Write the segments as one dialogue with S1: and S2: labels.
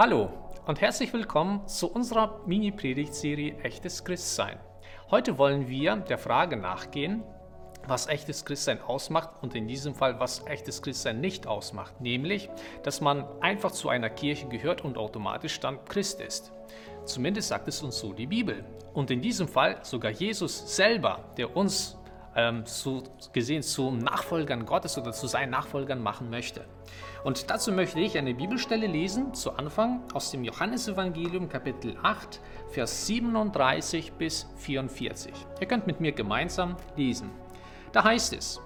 S1: Hallo und herzlich willkommen zu unserer Mini-Predigtserie Echtes Christsein. Heute wollen wir der Frage nachgehen, was echtes Christsein ausmacht und in diesem Fall, was echtes Christsein nicht ausmacht, nämlich, dass man einfach zu einer Kirche gehört und automatisch dann Christ ist. Zumindest sagt es uns so die Bibel. Und in diesem Fall sogar Jesus selber, der uns ähm, so gesehen zu Nachfolgern Gottes oder zu seinen Nachfolgern machen möchte. Und dazu möchte ich eine Bibelstelle lesen, zu Anfang aus dem Johannesevangelium Kapitel 8, Vers 37 bis 44. Ihr könnt mit mir gemeinsam lesen. Da heißt es,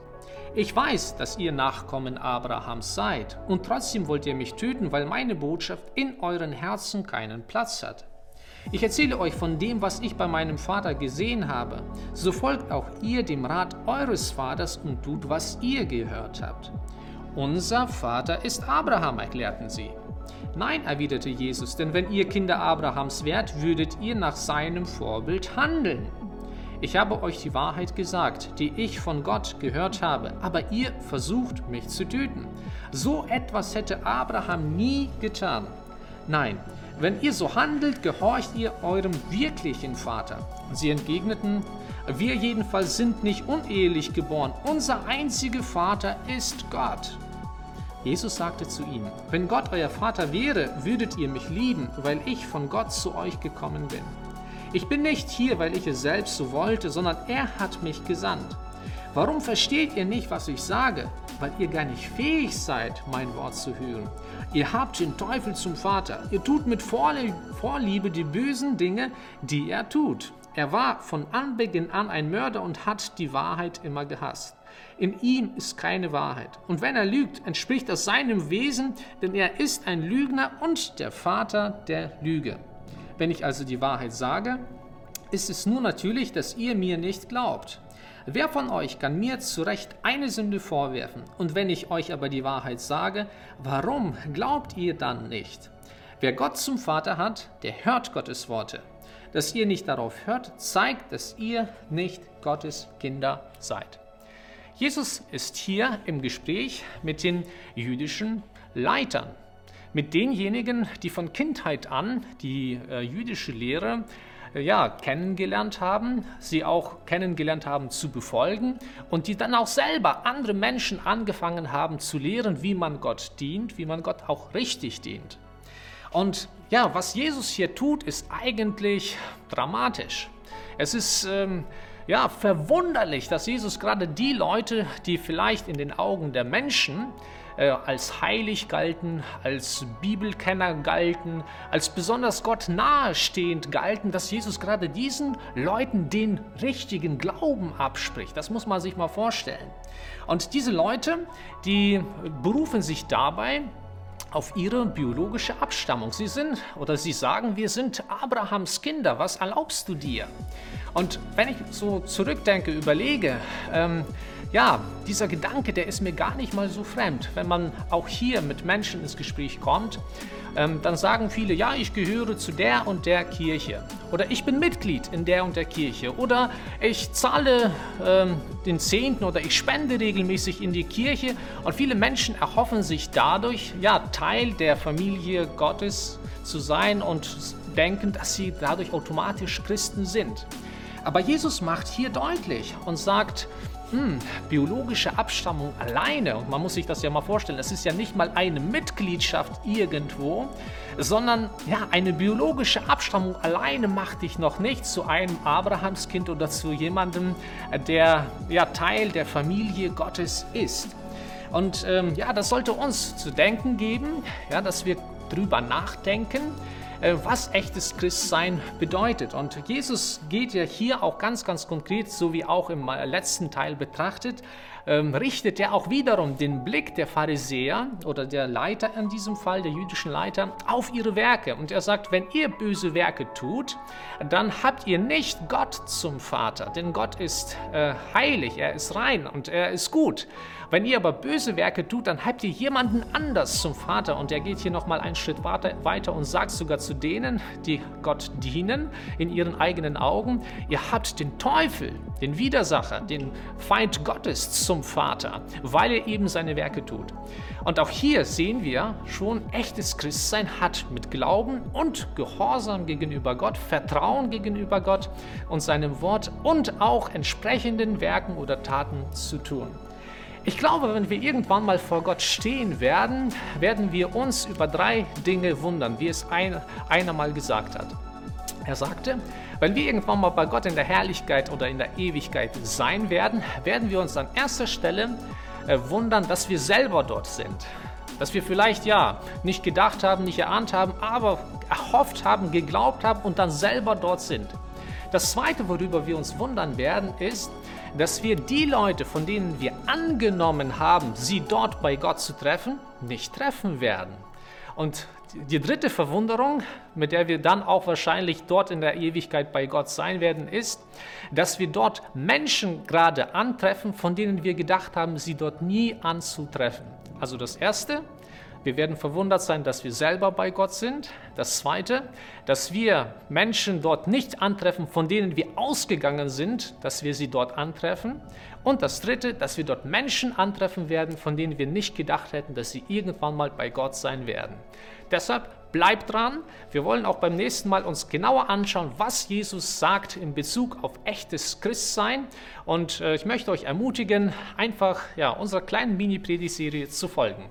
S1: ich weiß, dass ihr Nachkommen Abrahams seid, und trotzdem wollt ihr mich töten, weil meine Botschaft in euren Herzen keinen Platz hat. Ich erzähle euch von dem, was ich bei meinem Vater gesehen habe. So folgt auch ihr dem Rat eures Vaters und tut, was ihr gehört habt. Unser Vater ist Abraham, erklärten sie. Nein, erwiderte Jesus, denn wenn ihr Kinder Abrahams wärt, würdet ihr nach seinem Vorbild handeln. Ich habe euch die Wahrheit gesagt, die ich von Gott gehört habe, aber ihr versucht mich zu töten. So etwas hätte Abraham nie getan. Nein, wenn ihr so handelt, gehorcht ihr eurem wirklichen Vater. Sie entgegneten, wir jedenfalls sind nicht unehelich geboren, unser einziger Vater ist Gott. Jesus sagte zu ihnen, wenn Gott euer Vater wäre, würdet ihr mich lieben, weil ich von Gott zu euch gekommen bin. Ich bin nicht hier, weil ich es selbst so wollte, sondern er hat mich gesandt. Warum versteht ihr nicht, was ich sage? Weil ihr gar nicht fähig seid, mein Wort zu hören. Ihr habt den Teufel zum Vater. Ihr tut mit Vorliebe die bösen Dinge, die er tut. Er war von Anbeginn an ein Mörder und hat die Wahrheit immer gehasst. In ihm ist keine Wahrheit. Und wenn er lügt, entspricht das seinem Wesen, denn er ist ein Lügner und der Vater der Lüge. Wenn ich also die Wahrheit sage, ist es nur natürlich, dass ihr mir nicht glaubt. Wer von euch kann mir zu Recht eine Sünde vorwerfen? Und wenn ich euch aber die Wahrheit sage, warum glaubt ihr dann nicht? Wer Gott zum Vater hat, der hört Gottes Worte. Dass ihr nicht darauf hört, zeigt, dass ihr nicht Gottes Kinder seid. Jesus ist hier im Gespräch mit den jüdischen Leitern, mit denjenigen, die von Kindheit an die äh, jüdische Lehre ja, kennengelernt haben, sie auch kennengelernt haben zu befolgen und die dann auch selber andere Menschen angefangen haben zu lehren, wie man Gott dient, wie man Gott auch richtig dient. Und ja, was Jesus hier tut, ist eigentlich dramatisch. Es ist ähm, ja verwunderlich, dass Jesus gerade die Leute, die vielleicht in den Augen der Menschen äh, als heilig galten, als Bibelkenner galten, als besonders Gott nahestehend galten, dass Jesus gerade diesen Leuten den richtigen Glauben abspricht. Das muss man sich mal vorstellen. Und diese Leute, die berufen sich dabei auf ihre biologische Abstammung. Sie sind oder sie sagen, wir sind Abrahams Kinder. Was erlaubst du dir? Und wenn ich so zurückdenke, überlege, ähm, ja, dieser Gedanke, der ist mir gar nicht mal so fremd. Wenn man auch hier mit Menschen ins Gespräch kommt, ähm, dann sagen viele, ja, ich gehöre zu der und der Kirche. Oder ich bin Mitglied in der und der Kirche. Oder ich zahle ähm, den Zehnten oder ich spende regelmäßig in die Kirche. Und viele Menschen erhoffen sich dadurch, ja, Teil der Familie Gottes zu sein und denken, dass sie dadurch automatisch Christen sind. Aber Jesus macht hier deutlich und sagt, hm, biologische Abstammung alleine, und man muss sich das ja mal vorstellen, es ist ja nicht mal eine Mitgliedschaft irgendwo, sondern ja, eine biologische Abstammung alleine macht dich noch nicht zu einem Abrahamskind oder zu jemandem, der ja Teil der Familie Gottes ist. Und ähm, ja, das sollte uns zu denken geben, ja, dass wir drüber nachdenken, was echtes Christsein bedeutet. Und Jesus geht ja hier auch ganz, ganz konkret, so wie auch im äh, letzten Teil betrachtet, ähm, richtet er auch wiederum den Blick der Pharisäer oder der Leiter in diesem Fall, der jüdischen Leiter, auf ihre Werke. Und er sagt, wenn ihr böse Werke tut, dann habt ihr nicht Gott zum Vater, denn Gott ist äh, heilig, er ist rein und er ist gut. Wenn ihr aber böse Werke tut, dann habt ihr jemanden anders zum Vater. Und er geht hier nochmal einen Schritt weiter und sagt sogar zu denen, die Gott dienen, in ihren eigenen Augen, ihr habt den Teufel, den Widersacher, den Feind Gottes zum zum Vater, weil er eben seine Werke tut. Und auch hier sehen wir schon, echtes Christsein hat mit Glauben und Gehorsam gegenüber Gott, Vertrauen gegenüber Gott und seinem Wort und auch entsprechenden Werken oder Taten zu tun. Ich glaube, wenn wir irgendwann mal vor Gott stehen werden, werden wir uns über drei Dinge wundern, wie es ein, einer mal gesagt hat. Er sagte, wenn wir irgendwann mal bei Gott in der Herrlichkeit oder in der Ewigkeit sein werden, werden wir uns an erster Stelle äh, wundern, dass wir selber dort sind. Dass wir vielleicht ja nicht gedacht haben, nicht erahnt haben, aber erhofft haben, geglaubt haben und dann selber dort sind. Das Zweite, worüber wir uns wundern werden, ist, dass wir die Leute, von denen wir angenommen haben, sie dort bei Gott zu treffen, nicht treffen werden. Und die dritte Verwunderung, mit der wir dann auch wahrscheinlich dort in der Ewigkeit bei Gott sein werden, ist, dass wir dort Menschen gerade antreffen, von denen wir gedacht haben, sie dort nie anzutreffen. Also das Erste, wir werden verwundert sein, dass wir selber bei Gott sind. Das Zweite, dass wir Menschen dort nicht antreffen, von denen wir ausgegangen sind, dass wir sie dort antreffen. Und das Dritte, dass wir dort Menschen antreffen werden, von denen wir nicht gedacht hätten, dass sie irgendwann mal bei Gott sein werden. Deshalb bleibt dran. Wir wollen auch beim nächsten Mal uns genauer anschauen, was Jesus sagt in Bezug auf echtes Christsein. Und äh, ich möchte euch ermutigen, einfach ja, unserer kleinen Mini-Predigserie zu folgen.